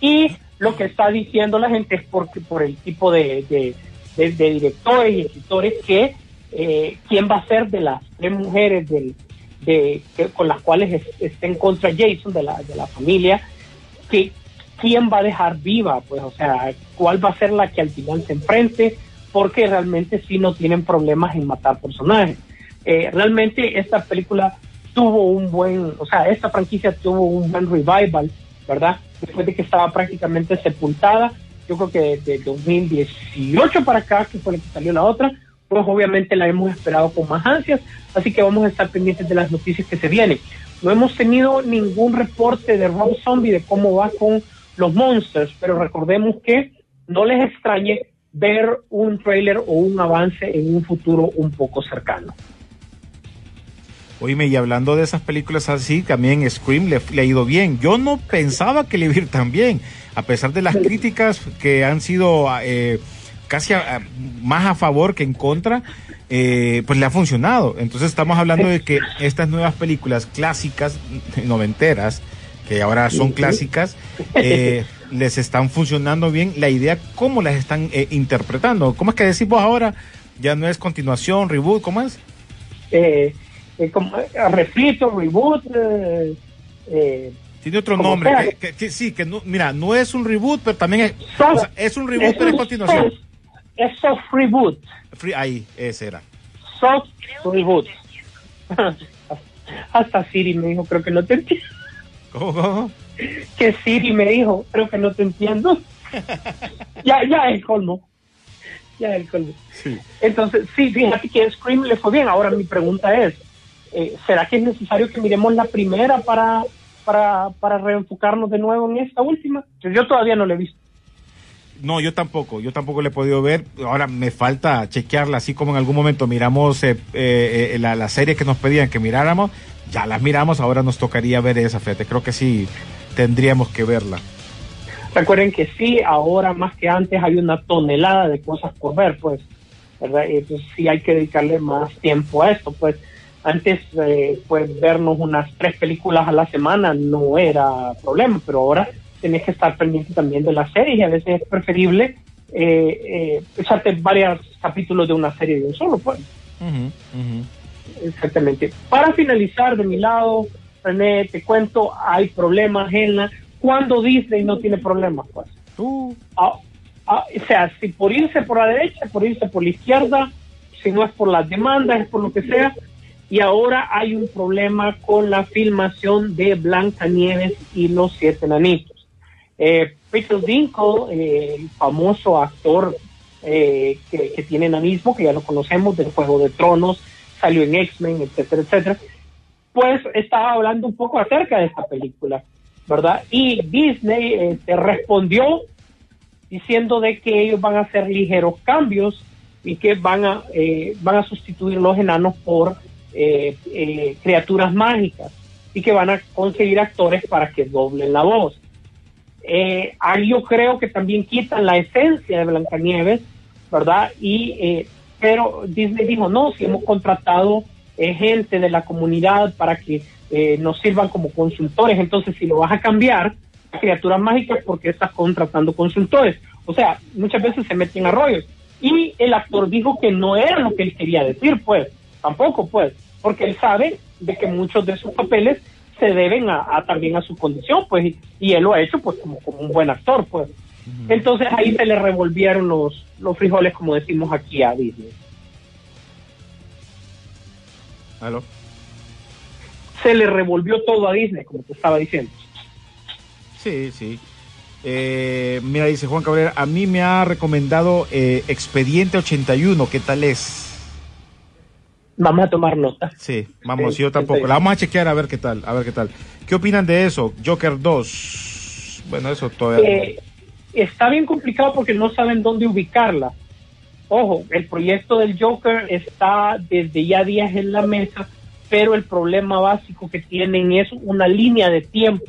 Y lo que está diciendo la gente es porque por el tipo de, de, de- de directores y escritores que eh, quién va a ser de las tres mujeres del, de, que- con las cuales es- está en contra Jason de la, de la familia, que quién va a dejar viva, pues, o sea, cuál va a ser la que al final se enfrente, porque realmente sí no tienen problemas en matar personajes. Eh, realmente esta película tuvo un buen, o sea, esta franquicia tuvo un buen revival, ¿verdad? Después de que estaba prácticamente sepultada, yo creo que de 2018 para acá, que fue la que salió la otra, pues obviamente la hemos esperado con más ansias, así que vamos a estar pendientes de las noticias que se vienen. No hemos tenido ningún reporte de Rob Zombie de cómo va con los Monsters, pero recordemos que no les extrañe ver un trailer o un avance en un futuro un poco cercano. Oíme, y hablando de esas películas así, también Scream le, le ha ido bien. Yo no pensaba que le iba a ir tan bien, a pesar de las críticas que han sido eh, casi a- a- más a favor que en contra, eh, pues le ha funcionado. Entonces estamos hablando de que estas nuevas películas clásicas, noventeras, que ahora son clásicas, eh, les están funcionando bien. La idea, ¿cómo las están eh, interpretando? ¿Cómo es que decimos ahora? Ya no es continuación, reboot, ¿cómo es? Eh, eh, como, refrito, reboot, Tiene otro nombre. sea. Que, que- que sí, que no, mira, no es un reboot, pero también es, soft- o sea, es un reboot, pero es continuación. Es soft reboot. Free- ahí, ese era. Soft reboot. Hasta Siri me dijo, creo que no te entiendo. ¿Cómo, cómo? Que Siri me dijo, creo que no te entiendo. ya, ya es el colmo. Ya es el colmo. Sí. Entonces, sí, fíjate que Scream le fue bien. Ahora mi pregunta es, eh, ¿será que es necesario que miremos la primera para, para, para reenfocarnos de nuevo en esta última? Yo todavía no la he visto. No, yo tampoco, yo tampoco le he podido ver. Ahora me falta chequearla, así como en algún momento miramos eh, eh, eh, la, serie que nos pedían que miráramos, ya las miramos, ahora nos tocaría ver esa, fíjate, creo que sí tendríamos que verla. Recuerden que sí, ahora más que antes hay una tonelada de cosas por ver, pues, ¿verdad? Entonces sí hay que dedicarle más tiempo a esto, pues. Antes, eh, pues, vernos unas tres películas a la semana no era problema, pero ahora tenés que estar pendiente también de la serie y a veces es preferible eh, eh, echarte varios capítulos de una serie de un solo, pues. Exactamente. Para finalizar, de mi lado, René, te cuento, hay problemas en la... Cuando Disney no tiene problemas, pues. Uh, Ah, ah, o sea, si por irse por la derecha, por irse por la izquierda, si no es por las demandas, es por lo que sea. Y ahora hay un problema con la filmación de Blancanieves y los Siete Enanitos. Eh, Peter Dinklage, eh, el famoso actor eh, que, que tiene enanismo, que ya lo conocemos del Juego de Tronos, salió en X-Men, etcétera, etcétera, pues estaba hablando un poco acerca de esta película, ¿verdad? Y Disney este, respondió diciendo de que ellos van a hacer ligeros cambios y que van a eh, van a sustituir los enanos por criaturas mágicas y que van a conseguir actores para que doblen la voz. Eh, yo creo que también quitan la esencia de Blancanieves, ¿verdad? Y eh, pero Disney dijo no, si hemos contratado eh, gente de la comunidad para que eh, nos sirvan como consultores, entonces si lo vas a cambiar criaturas mágicas, porque estás contratando consultores? O sea, muchas veces se meten a rollos. Y el actor dijo que no era lo que él quería decir, pues, tampoco, pues, porque él sabe de que muchos de sus papeles se deben a, a también a su condición, pues, y, él lo ha hecho, pues, como, como un buen actor, pues. Entonces ahí se le revolvieron los, los frijoles, como decimos aquí a Disney. ¿aló? Se le revolvió todo a Disney, como te estaba diciendo. Sí, sí. Eh, mira, dice Juan Cabrera, a mí me ha recomendado eh, Expediente 81, ¿qué tal es? Vamos a tomar nota. Sí, vamos, Sí, yo tampoco. La vamos a chequear a ver qué tal, a ver qué tal. ¿Qué opinan de eso? Joker 2. Bueno, eso todavía. Eh, está bien complicado porque no saben dónde ubicarla. Ojo, el proyecto del Joker está desde ya días en la mesa, pero el problema básico que tienen es una línea de tiempo,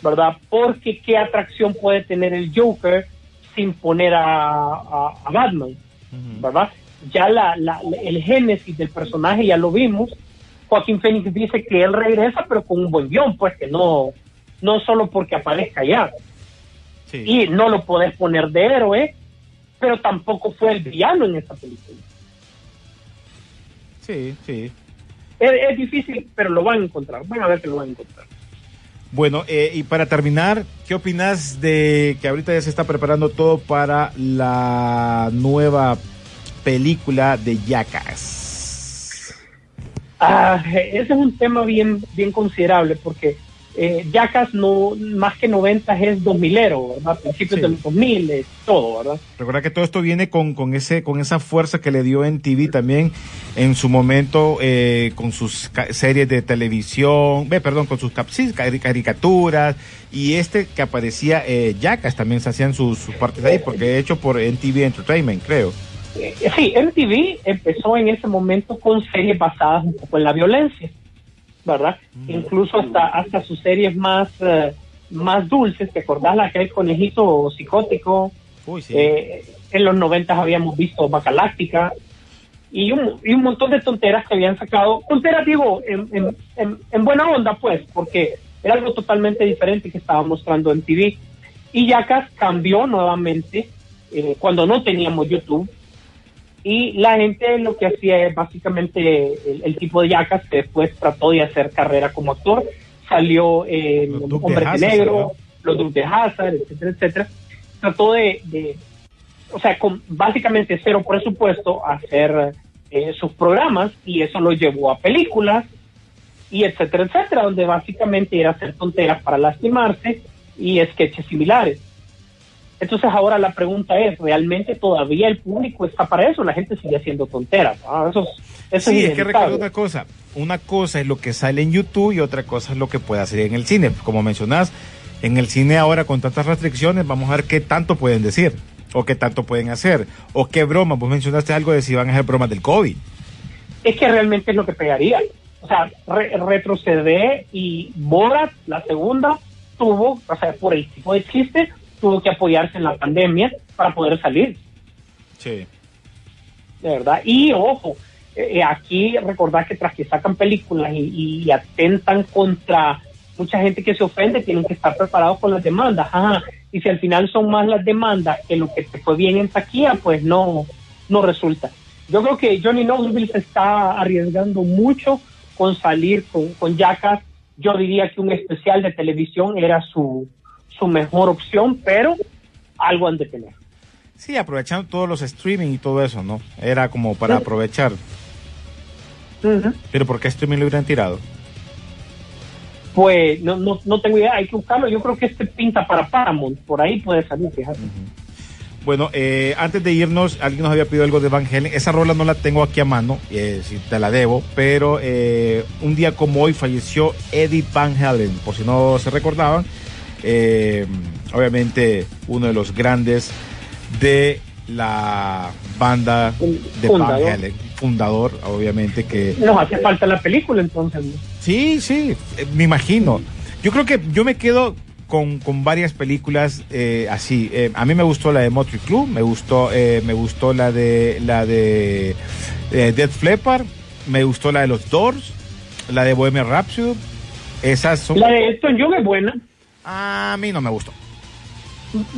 ¿verdad? Porque qué atracción puede tener el Joker sin poner a, a- a Batman, ¿verdad? Ya la, la- el génesis del personaje ya lo vimos. Joaquín Phoenix dice que él regresa, pero con un buen guion, pues que no, no solo porque aparezca ya. Sí. Y no lo podés poner de héroe, pero tampoco fue el villano en esta película. Sí, sí. Es, es difícil, pero lo van a encontrar. Van a ver que lo van a encontrar. Bueno, eh, y para terminar, ¿qué opinas de que ahorita ya se está preparando todo para la nueva película de Jackass? Ah, ese es un tema bien, bien considerable porque eh, Jackass no, más que 90 es 2000ero, ¿verdad? Principios Sí. de los 2000, es todo, ¿verdad? Recuerda que todo esto viene con, con, ese, con esa fuerza que le dio en TV también en su momento eh, con sus series de televisión, ve, perdón, con sus caricaturas y este que aparecía eh, Jackass también se hacían sus, sus partes ahí porque hecho por NTV Entertainment, creo. Eh, sí, MTV empezó en ese momento con series basadas un poco en la violencia, ¿verdad? Incluso hasta hasta sus series más eh, más dulces, ¿te acordás la que el conejito psicótico? Uy, sí. Eh, en los 90 habíamos visto Bacaláctica y un, y un montón de tonteras que habían sacado, tonteras digo, en, en, en- en buena onda pues, porque era algo totalmente diferente que estaba mostrando en TV. Y Jackass cambió nuevamente eh, cuando no teníamos YouTube y la gente lo que hacía es básicamente el, el tipo de Jackass que después trató de hacer carrera como actor, salió de Hombre de Negro, ¿verdad? los Duke de Hazard, etcétera, etcétera. Trató de, de o sea, con básicamente cero presupuesto hacer eh, sus programas y eso lo llevó a películas y etcétera, etcétera, donde básicamente era hacer tonteras para lastimarse y sketches similares. Entonces ahora la pregunta es, ¿realmente todavía el público está para eso? La gente sigue haciendo tonteras. Ah, eso es, eso Sí, es es que recuerda una cosa. Una cosa es lo que sale en YouTube y otra cosa es lo que puede hacer en el cine. Como mencionás, en el cine ahora con tantas restricciones, vamos a ver qué tanto pueden decir o qué tanto pueden hacer o qué bromas. Vos mencionaste algo de si van a hacer bromas del COVID. es que realmente es lo que pegaría. O sea, re- retroceder y Borat, la segunda, tuvo, o sea, por el tipo de chiste, tuvo que apoyarse en la pandemia para poder salir, Sí. de verdad. Y ojo, eh, aquí recordar que tras que sacan películas y, y atentan contra mucha gente que se ofende, tienen que estar preparados con las demandas. Ajá. Y si al final son más las demandas que lo que te fue bien en taquilla, pues no, no resulta. Yo creo que Johnny Knoxville se está arriesgando mucho con salir con, con Jackass. Yo diría que un especial de televisión era su, su mejor opción, pero algo han de tener. Sí, aprovechando todos los streaming y todo eso, ¿no? Era como para Sí. aprovechar. Pero ¿por qué streaming lo hubieran tirado? Pues no, no, no tengo idea, hay que buscarlo. Yo creo que este pinta para Paramount, por ahí puede salir, fíjate. Bueno, eh, antes de irnos, alguien nos había pedido algo de Van Halen. Esa rola no la tengo aquí a mano, eh, si te la debo, pero eh, un día como hoy falleció Eddie Van Halen, por si no se recordaban. Eh, obviamente uno de los grandes de la banda de Van Fundador. Halen, fundador, obviamente que Nos hace falta la película entonces. ¿no? Sí, sí, eh, me imagino. Yo creo que yo me quedo con, con varias películas eh, así. Eh, a mí me gustó la de Motley Crue, me gustó, eh, me gustó la de la de eh, Death Flepper, me gustó la de los Doors, la de Bohemian Rhapsody. Esas son. La de Elton John es buena. A mí no me gustó.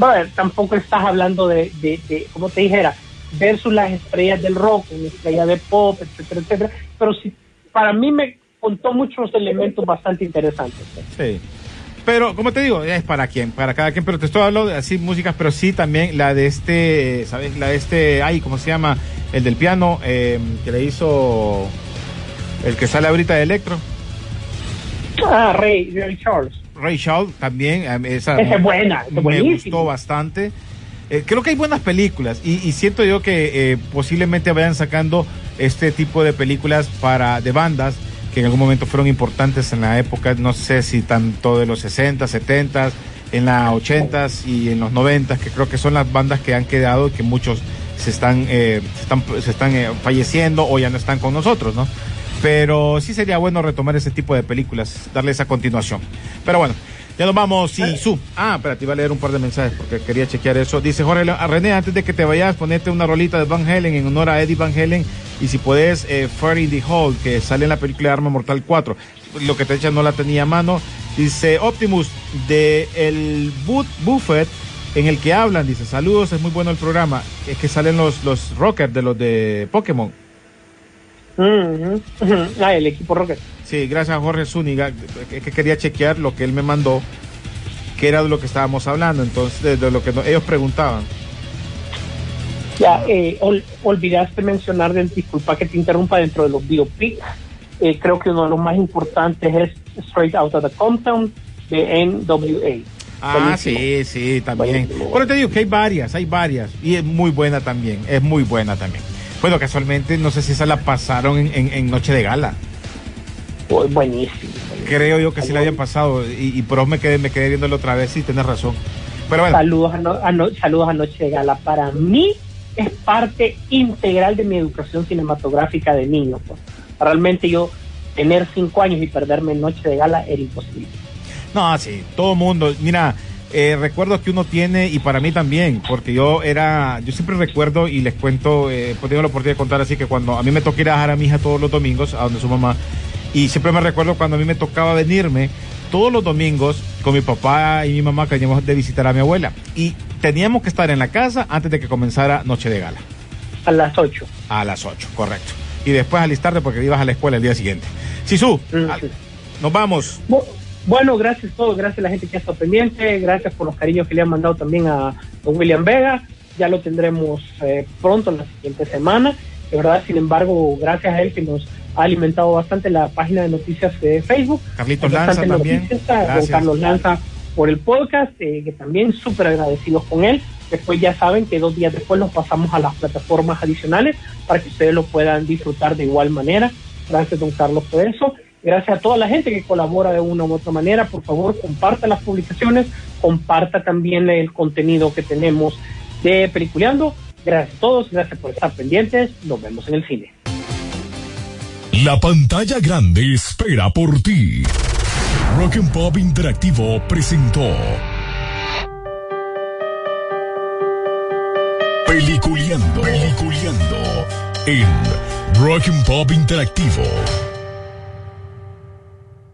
A ver, tampoco estás hablando de, de, de, como te dijera, versus las estrellas del rock, una estrella de pop, etcétera, etcétera. Pero sí, para mí me contó muchos elementos bastante interesantes. Sí. Pero, como te digo, es para quien, para cada quien. Pero te estoy hablando de así músicas, pero sí también la de este, ¿sabes? La de este, ay, ¿cómo se llama? El del piano, eh, que le hizo el que sale ahorita de Electro. Ah, Ray, Ray Charles. Ray también. Esa, Esa es buena, es me gustó bastante. Eh, creo que hay buenas películas y, y siento yo que eh, posiblemente vayan sacando este tipo de películas para de bandas que en algún momento fueron importantes en la época, no sé si tanto de los 60, 70, en las 80s y en los 90s, que creo que son las bandas que han quedado y que muchos se están, eh, se están, se están eh, falleciendo o ya no están con nosotros, ¿no? Pero sí sería bueno retomar ese tipo de películas, darle esa continuación. Pero bueno, ya nos vamos. Y su. Ah, espérate, iba a leer un par de mensajes porque quería chequear eso. Dice Jorge, a René, antes de que te vayas, ponete una rolita de Van Halen en honor a Eddie Van Halen. Y si puedes, eh, Fire in the Hole, que sale en la película de Arma Mortal 4. Lo que te echa no la tenía a mano. Dice Optimus, de el Boot Buffett en el que hablan, dice, saludos, es muy bueno el programa. Es que salen los, los rockers de los de Pokémon. Ujú. Ah, el equipo Rocket. Sí, gracias a Jorge Zúñiga, que, que quería chequear lo que él me mandó, que era de lo que estábamos hablando, entonces, de, lo que no- ellos preguntaban. Ya, eh, ol- olvidaste mencionar, del, disculpa que te interrumpa, dentro de los biopics, eh, creo que uno de los más importantes es Straight Out of the Compton de NWA. Ah, sí, sí, también. Bueno, te digo que hay varias, hay varias, y es muy buena también, es muy buena también. Bueno, casualmente, no sé si esa la pasaron en, en- en Noche de Gala. Bu- Buenísimo. Creo yo que sí la habían pasado, y, y pero me quedé, me quedé viéndolo otra vez, sí, tienes razón. Pero bueno, Saludos a, no- a no- saludos a Noche de Gala. Para mí es parte integral de mi educación cinematográfica de niño. pues. Realmente yo tener cinco años y perderme en Noche de Gala era imposible. No, sí, todo mundo. Mira, eh, recuerdo que uno tiene, y para mí también, porque yo era, yo siempre recuerdo y les cuento, eh, pues tengo la oportunidad de contar así que cuando a mí me tocó ir a dejar a mi hija todos los domingos, a donde su mamá, y siempre me recuerdo cuando a mí me tocaba venirme todos los domingos con mi papá y mi mamá que veníamos de visitar a mi abuela. Y teníamos que estar en la casa antes de que comenzara Noche de Gala, A las ocho. a las 8, correcto. Y después alistarte porque ibas a la escuela el día siguiente. Sisu, Mm, sí. nos vamos. Bueno, gracias a todos, gracias a la gente que ha estado pendiente, gracias por los cariños que le han mandado también a don William Vega. Ya lo tendremos eh, pronto, la siguiente semana. De verdad, sin embargo, gracias a él que nos ha alimentado bastante la página de noticias de Facebook. Carlitos Lanza también. noticias. Carlos Lanza por el podcast, eh, que también súper agradecidos con él. Después ya saben que dos días después los pasamos a las plataformas adicionales para que ustedes lo puedan disfrutar de igual manera. Gracias, don Carlos, por eso. Gracias a toda la gente que colabora de una u otra manera. Por favor, comparta las publicaciones, comparta también el contenido que tenemos de Peliculeando. Gracias a todos, gracias por estar pendientes. Nos vemos en el cine. La pantalla grande espera por ti. Rock and Pop Interactivo presentó Peliculeando, Peliculeando en Rock and Pop Interactivo.